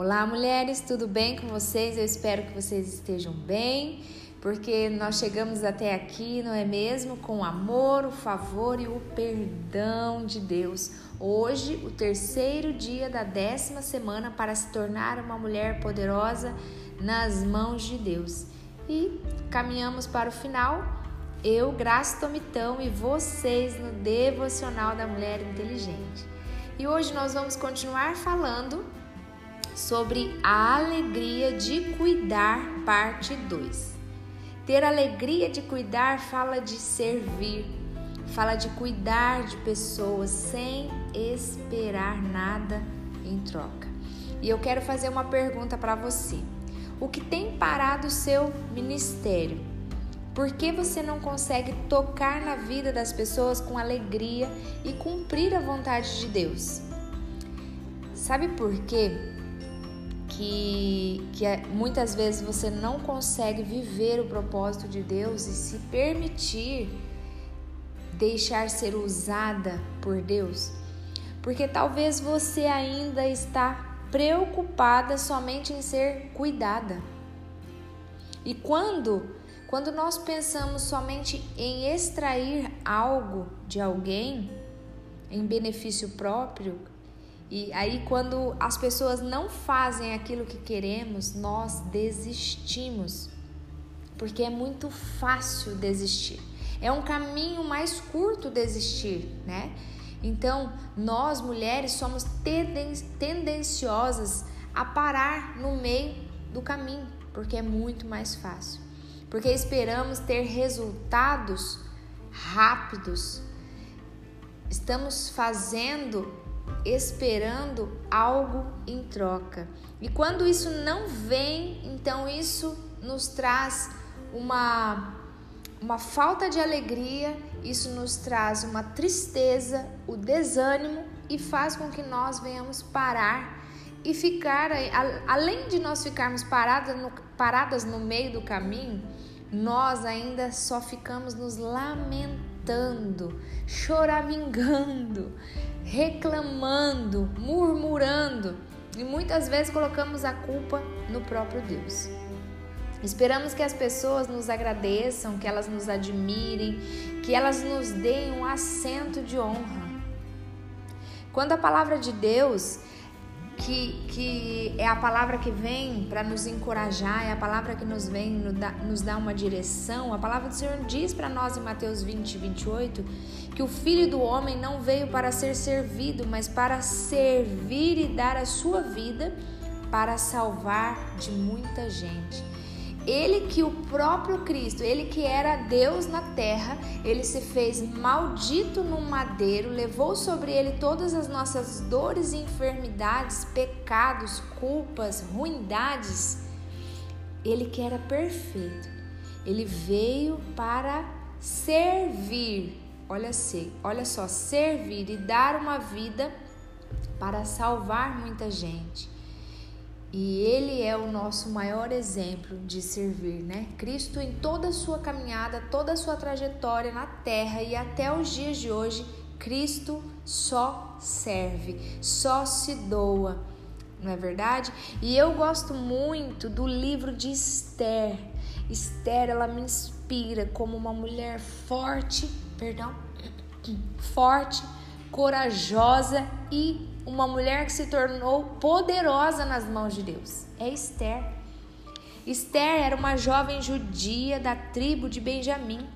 Olá, mulheres, tudo bem com vocês? Eu espero que vocês estejam bem, porque nós chegamos até aqui, não é mesmo? Com o amor, o favor e o perdão de Deus. Hoje, o terceiro dia da décima semana para se tornar uma mulher poderosa nas mãos de Deus. E caminhamos para o final. Eu, Graça Tomitão e vocês no Devocional da Mulher Inteligente. E hoje nós vamos continuar falando sobre a alegria de cuidar, parte 2. Ter alegria de cuidar fala de servir, fala de cuidar de pessoas sem esperar nada em troca. E eu quero fazer uma pergunta para você. O que tem parado o seu ministério? Por que você não consegue tocar na vida das pessoas com alegria e cumprir a vontade de Deus? Sabe por quê? Que, que é, muitas vezes você não consegue viver o propósito de Deus e se permitir deixar ser usada por Deus, porque talvez você ainda está preocupada somente em ser cuidada. E quando quando nós pensamos somente em extrair algo de alguém em benefício próprio, e aí, quando as pessoas não fazem aquilo que queremos, nós desistimos, porque é muito fácil desistir. É um caminho mais curto desistir, né? Então, nós mulheres somos tendenciosas a parar no meio do caminho, porque é muito mais fácil. Porque esperamos ter resultados rápidos. Estamos fazendo esperando algo em troca. E quando isso não vem, então isso nos traz uma uma falta de alegria, isso nos traz uma tristeza, o desânimo e faz com que nós venhamos parar e ficar além de nós ficarmos paradas no, paradas no meio do caminho, nós ainda só ficamos nos lamentando, choramingando, reclamando, murmurando e muitas vezes colocamos a culpa no próprio Deus. Esperamos que as pessoas nos agradeçam, que elas nos admirem, que elas nos deem um assento de honra. Quando a palavra de Deus que, que é a palavra que vem para nos encorajar, é a palavra que nos vem nos dá, nos dá uma direção. A palavra do Senhor diz para nós em Mateus 20, 28 que o Filho do Homem não veio para ser servido, mas para servir e dar a sua vida para salvar de muita gente. Ele que o próprio Cristo, ele que era Deus na terra, ele se fez maldito no madeiro, levou sobre ele todas as nossas dores e enfermidades, pecados, culpas, ruindades. Ele que era perfeito, ele veio para servir. Olha, se, olha só, servir e dar uma vida para salvar muita gente. E ele é o nosso maior exemplo de servir, né? Cristo em toda a sua caminhada, toda a sua trajetória na terra e até os dias de hoje, Cristo só serve, só se doa. Não é verdade? E eu gosto muito do livro de Esther. Esther, ela me inspira como uma mulher forte, perdão, forte, corajosa e uma mulher que se tornou poderosa nas mãos de Deus. É Esther. Esther era uma jovem judia da tribo de Benjamim.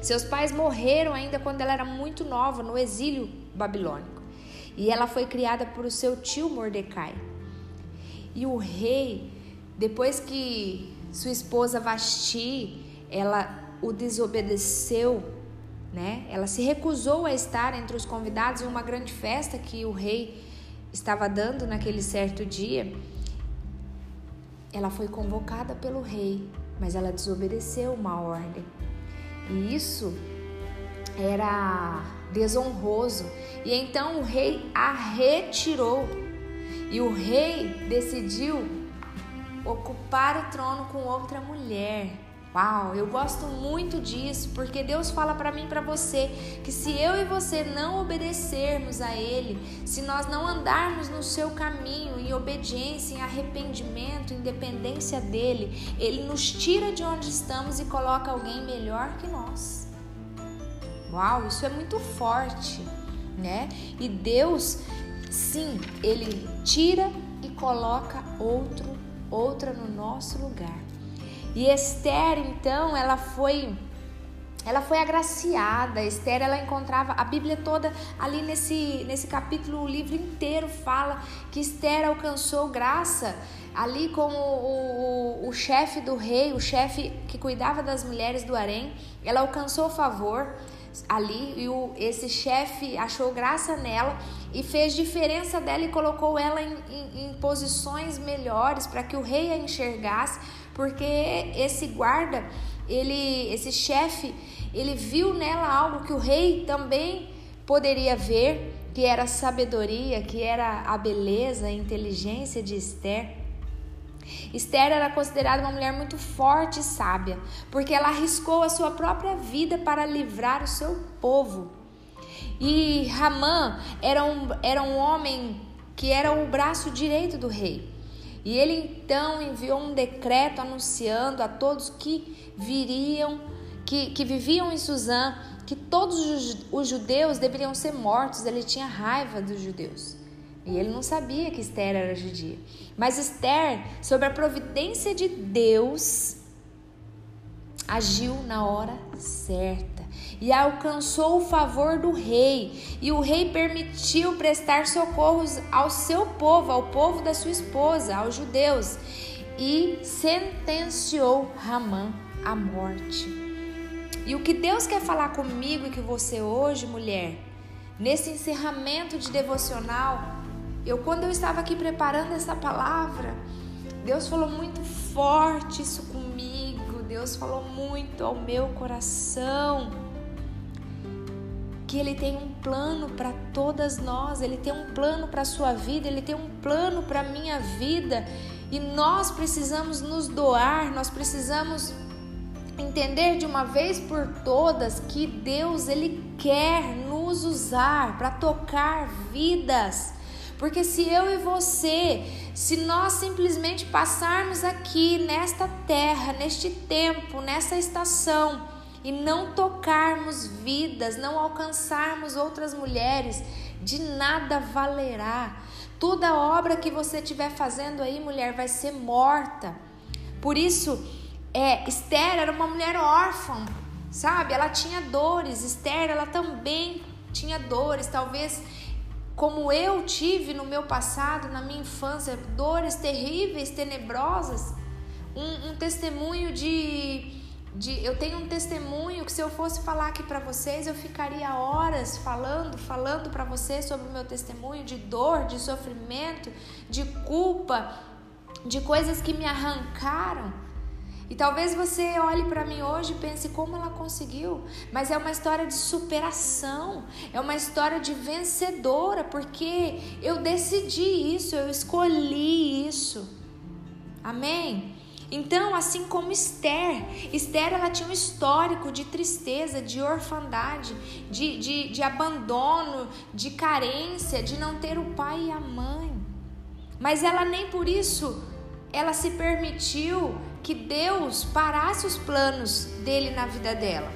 Seus pais morreram ainda quando ela era muito nova, no exílio babilônico. E ela foi criada por seu tio Mordecai. E o rei, depois que sua esposa Vasti, ela o desobedeceu né? Ela se recusou a estar entre os convidados em uma grande festa que o rei estava dando naquele certo dia. Ela foi convocada pelo rei, mas ela desobedeceu uma ordem. E isso era desonroso. E então o rei a retirou. E o rei decidiu ocupar o trono com outra mulher. Uau, eu gosto muito disso, porque Deus fala para mim e para você que se eu e você não obedecermos a Ele, se nós não andarmos no seu caminho em obediência, em arrependimento, em dependência dele, Ele nos tira de onde estamos e coloca alguém melhor que nós. Uau, isso é muito forte, né? E Deus, sim, Ele tira e coloca outro, outra no nosso lugar. E Esther, então, ela foi ela foi agraciada. Esther, ela encontrava a Bíblia toda ali nesse nesse capítulo, o livro inteiro fala que Esther alcançou graça ali com o, o, o chefe do rei, o chefe que cuidava das mulheres do harém. Ela alcançou favor ali e o, esse chefe achou graça nela e fez diferença dela e colocou ela em, em, em posições melhores para que o rei a enxergasse porque esse guarda, ele, esse chefe, ele viu nela algo que o rei também poderia ver, que era a sabedoria, que era a beleza, a inteligência de Esther. Esther era considerada uma mulher muito forte e sábia, porque ela arriscou a sua própria vida para livrar o seu povo. E Ramã era um, era um homem que era o braço direito do rei. E ele então enviou um decreto anunciando a todos que viriam, que, que viviam em Suzã, que todos os judeus deveriam ser mortos. Ele tinha raiva dos judeus. E ele não sabia que Esther era judia. Mas Esther, sob a providência de Deus, agiu na hora certa e alcançou o favor do rei. E o rei permitiu prestar socorros ao seu povo, ao povo da sua esposa, aos judeus, e sentenciou Ramã à morte. E o que Deus quer falar comigo e que você hoje, mulher, nesse encerramento de devocional, eu quando eu estava aqui preparando essa palavra, Deus falou muito forte isso comigo. Deus falou muito ao meu coração que Ele tem um plano para todas nós, Ele tem um plano para a sua vida, Ele tem um plano para a minha vida e nós precisamos nos doar, nós precisamos entender de uma vez por todas que Deus Ele quer nos usar para tocar vidas. Porque se eu e você, se nós simplesmente passarmos aqui nesta terra, neste tempo, nessa estação, e não tocarmos vidas, não alcançarmos outras mulheres, de nada valerá. Toda obra que você estiver fazendo aí, mulher, vai ser morta. Por isso, é, Esther era uma mulher órfã, sabe? Ela tinha dores. Esther, ela também tinha dores. Talvez como eu tive no meu passado, na minha infância, dores terríveis, tenebrosas. Um, um testemunho de de, eu tenho um testemunho que se eu fosse falar aqui para vocês, eu ficaria horas falando, falando para vocês sobre o meu testemunho de dor, de sofrimento, de culpa, de coisas que me arrancaram. E talvez você olhe para mim hoje e pense como ela conseguiu, mas é uma história de superação, é uma história de vencedora, porque eu decidi isso, eu escolhi isso. Amém? Então, assim como Esther, Esther ela tinha um histórico de tristeza, de orfandade, de, de, de abandono, de carência, de não ter o pai e a mãe. Mas ela nem por isso ela se permitiu que Deus parasse os planos dele na vida dela.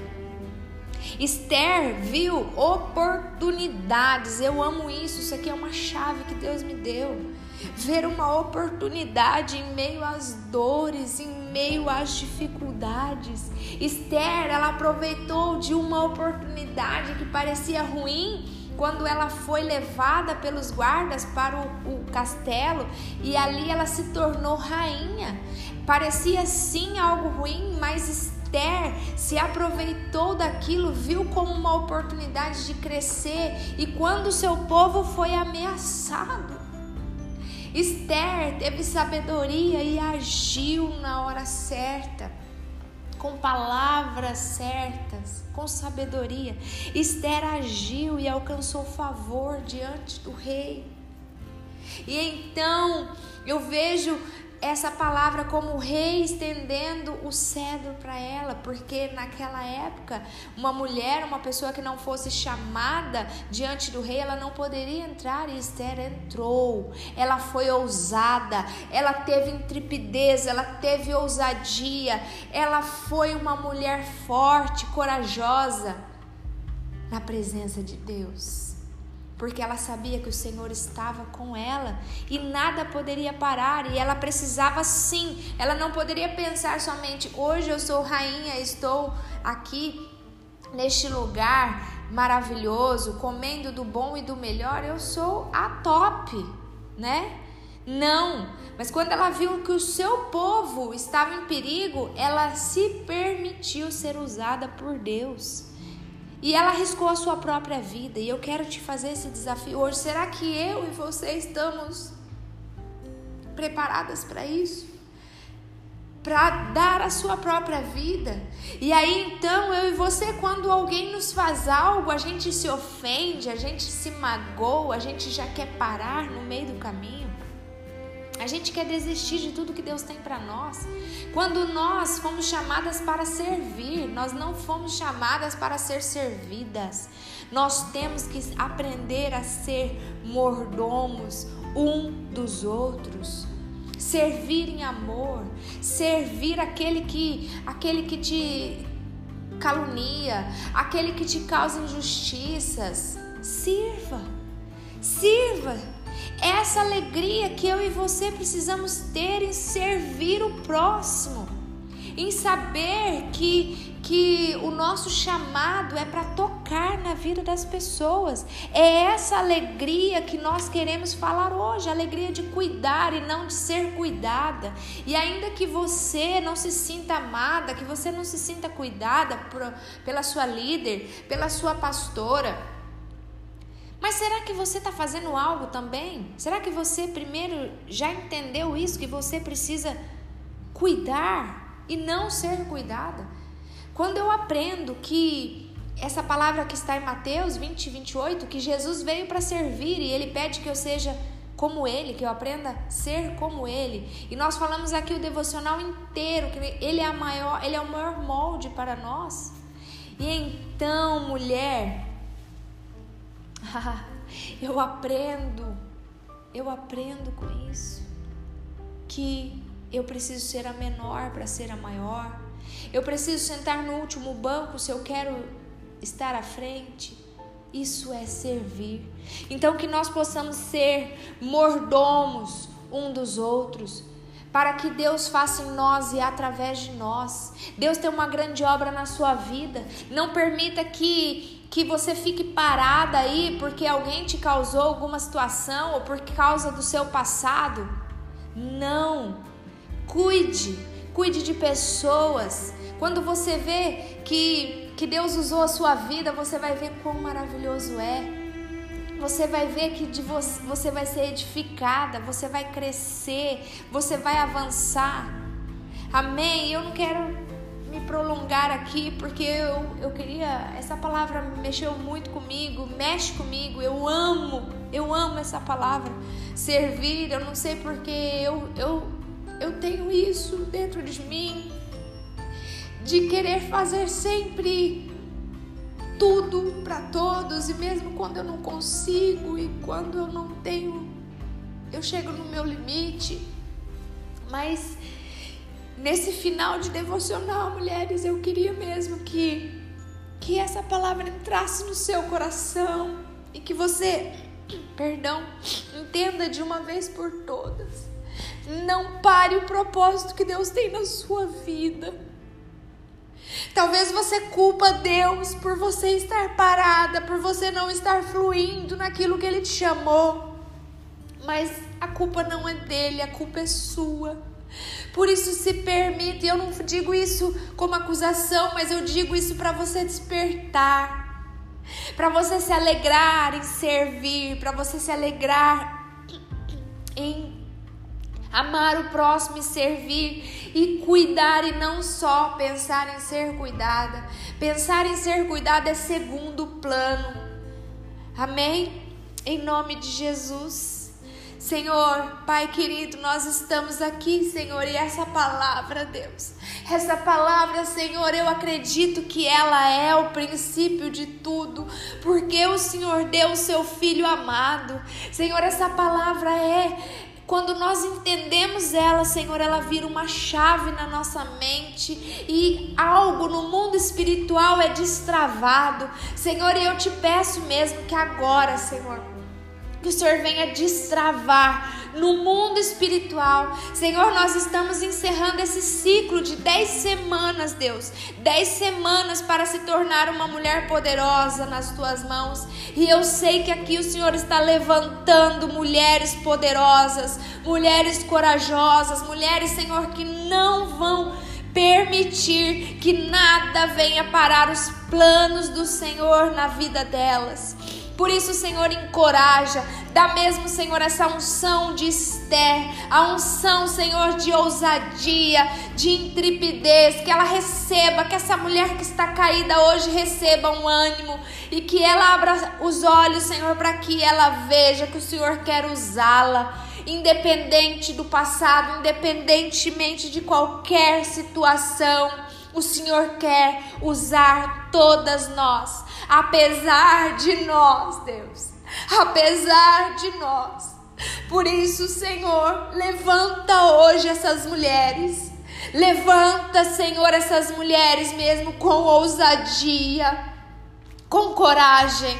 Esther viu oportunidades. Eu amo isso. Isso aqui é uma chave que Deus me deu ver uma oportunidade em meio às dores, em meio às dificuldades. Esther, ela aproveitou de uma oportunidade que parecia ruim quando ela foi levada pelos guardas para o, o, castelo e ali ela se tornou rainha. Parecia sim algo ruim, mas Esther se aproveitou daquilo, viu como uma oportunidade de crescer e quando seu povo foi ameaçado, Esther teve sabedoria e agiu na hora certa, com palavras certas, com sabedoria. Esther agiu e alcançou favor diante do rei. E então eu vejo essa palavra como rei estendendo o cedro para ela, porque naquela época, uma mulher, uma pessoa que não fosse chamada diante do rei, ela não poderia entrar e Esther entrou. Ela foi ousada, ela teve intrepidez, ela teve ousadia, ela foi uma mulher forte, corajosa na presença de Deus porque ela sabia que o Senhor estava com ela e nada poderia parar, e ela precisava sim, ela não poderia pensar somente hoje eu sou rainha, estou aqui neste lugar maravilhoso, comendo do bom e do melhor, eu sou a top, né? Não, mas quando ela viu que o seu povo estava em perigo, ela se permitiu ser usada por Deus. E ela arriscou a sua própria vida. E eu quero te fazer esse desafio hoje. Será que eu e você estamos preparadas para isso? Para dar a sua própria vida. E aí então eu e você, quando alguém nos faz algo, a gente se ofende, a gente se magoa, a gente já quer parar no meio do caminho. A gente quer desistir de tudo que Deus tem para nós. Quando nós fomos chamadas para servir, nós não fomos chamadas para ser servidas. Nós temos que aprender a ser mordomos um dos outros. Servir em amor, servir aquele que aquele que te calunia, aquele que te causa injustiças. Sirva. Sirva essa alegria que eu e você precisamos ter em servir o próximo, em saber que, que o nosso chamado é para tocar na vida das pessoas. É essa alegria que nós queremos falar hoje, a alegria de cuidar e não de ser cuidada. E ainda que você não se sinta amada, que você não se sinta cuidada por, pela sua líder, pela sua pastora, mas será que você está fazendo algo também? Será que você primeiro já entendeu isso, que você precisa cuidar e não ser cuidada? Quando eu aprendo que essa palavra que está em Mateus 20, 28, que Jesus veio para servir e ele pede que eu seja como ele, que eu aprenda a ser como ele. E nós falamos aqui o devocional inteiro, que ele é a maior, ele é o maior molde para nós. E então, mulher, eu aprendo, eu aprendo com isso. Que eu preciso ser a menor para ser a maior. Eu preciso sentar no último banco se eu quero estar à frente. Isso é servir. Então, que nós possamos ser mordomos um dos outros, para que Deus faça em nós e através de nós. Deus tem uma grande obra na sua vida. Não permita que que você fique parada aí porque alguém te causou alguma situação ou por causa do seu passado. Não. Cuide, cuide de pessoas. Quando você vê que, que Deus usou a sua vida, você vai ver quão maravilhoso é. Você vai ver que de você, você vai ser edificada, você vai crescer, você vai avançar. Amém? Eu não quero me prolongar aqui porque eu, eu queria. Essa palavra mexeu muito comigo, mexe comigo. Eu amo, eu amo essa palavra. Servir, eu não sei porque eu, eu, eu tenho isso dentro de mim, de querer fazer sempre tudo para todos e mesmo quando eu não consigo e quando eu não tenho, eu chego no meu limite. Mas nesse final de devocional, mulheres, eu queria mesmo que que essa palavra entrasse no seu coração e que você, perdão, entenda de uma vez por todas. Não pare o propósito que Deus tem na sua vida. Talvez você culpa Deus por você estar parada, por você não estar fluindo naquilo que ele te chamou. Mas a culpa não é dele, a culpa é sua. Por isso se permite, eu não digo isso como acusação, mas eu digo isso para você despertar. Para você se alegrar em servir, para você se alegrar em amar o próximo e servir e cuidar e não só pensar em ser cuidada. Pensar em ser cuidada é segundo plano. Amém? Em nome de Jesus. Senhor, Pai querido, nós estamos aqui, Senhor, e essa palavra, Deus, essa palavra, Senhor, eu acredito que ela é o princípio de tudo, porque o Senhor deu o seu filho amado. Senhor, essa palavra é quando nós entendemos ela, Senhor, ela vira uma chave na nossa mente e algo no mundo espiritual é destravado. Senhor, eu te peço mesmo que agora, Senhor, que o Senhor venha destravar no mundo espiritual. Senhor, nós estamos encerrando esse ciclo de dez semanas, Deus. Dez semanas para se tornar uma mulher poderosa nas tuas mãos. E eu sei que aqui o Senhor está levantando mulheres poderosas, mulheres corajosas, mulheres, Senhor, que não vão permitir que nada venha parar os planos do Senhor na vida delas. Por isso, Senhor, encoraja, dá mesmo, Senhor, essa unção de Esther, a unção, Senhor, de ousadia, de intrepidez, que ela receba, que essa mulher que está caída hoje receba um ânimo e que ela abra os olhos, Senhor, para que ela veja que o Senhor quer usá-la, independente do passado, independentemente de qualquer situação. O Senhor quer usar todas nós apesar de nós, Deus, apesar de nós. Por isso, Senhor, levanta hoje essas mulheres. Levanta, Senhor, essas mulheres mesmo com ousadia, com coragem,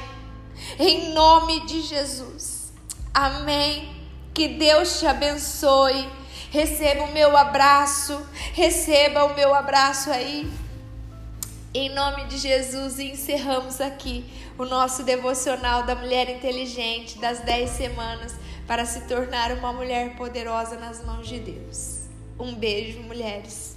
em nome de Jesus. Amém. Que Deus te abençoe. Receba o meu abraço, receba o meu abraço aí. Em nome de Jesus, encerramos aqui o nosso devocional da mulher inteligente das 10 semanas para se tornar uma mulher poderosa nas mãos de Deus. Um beijo, mulheres.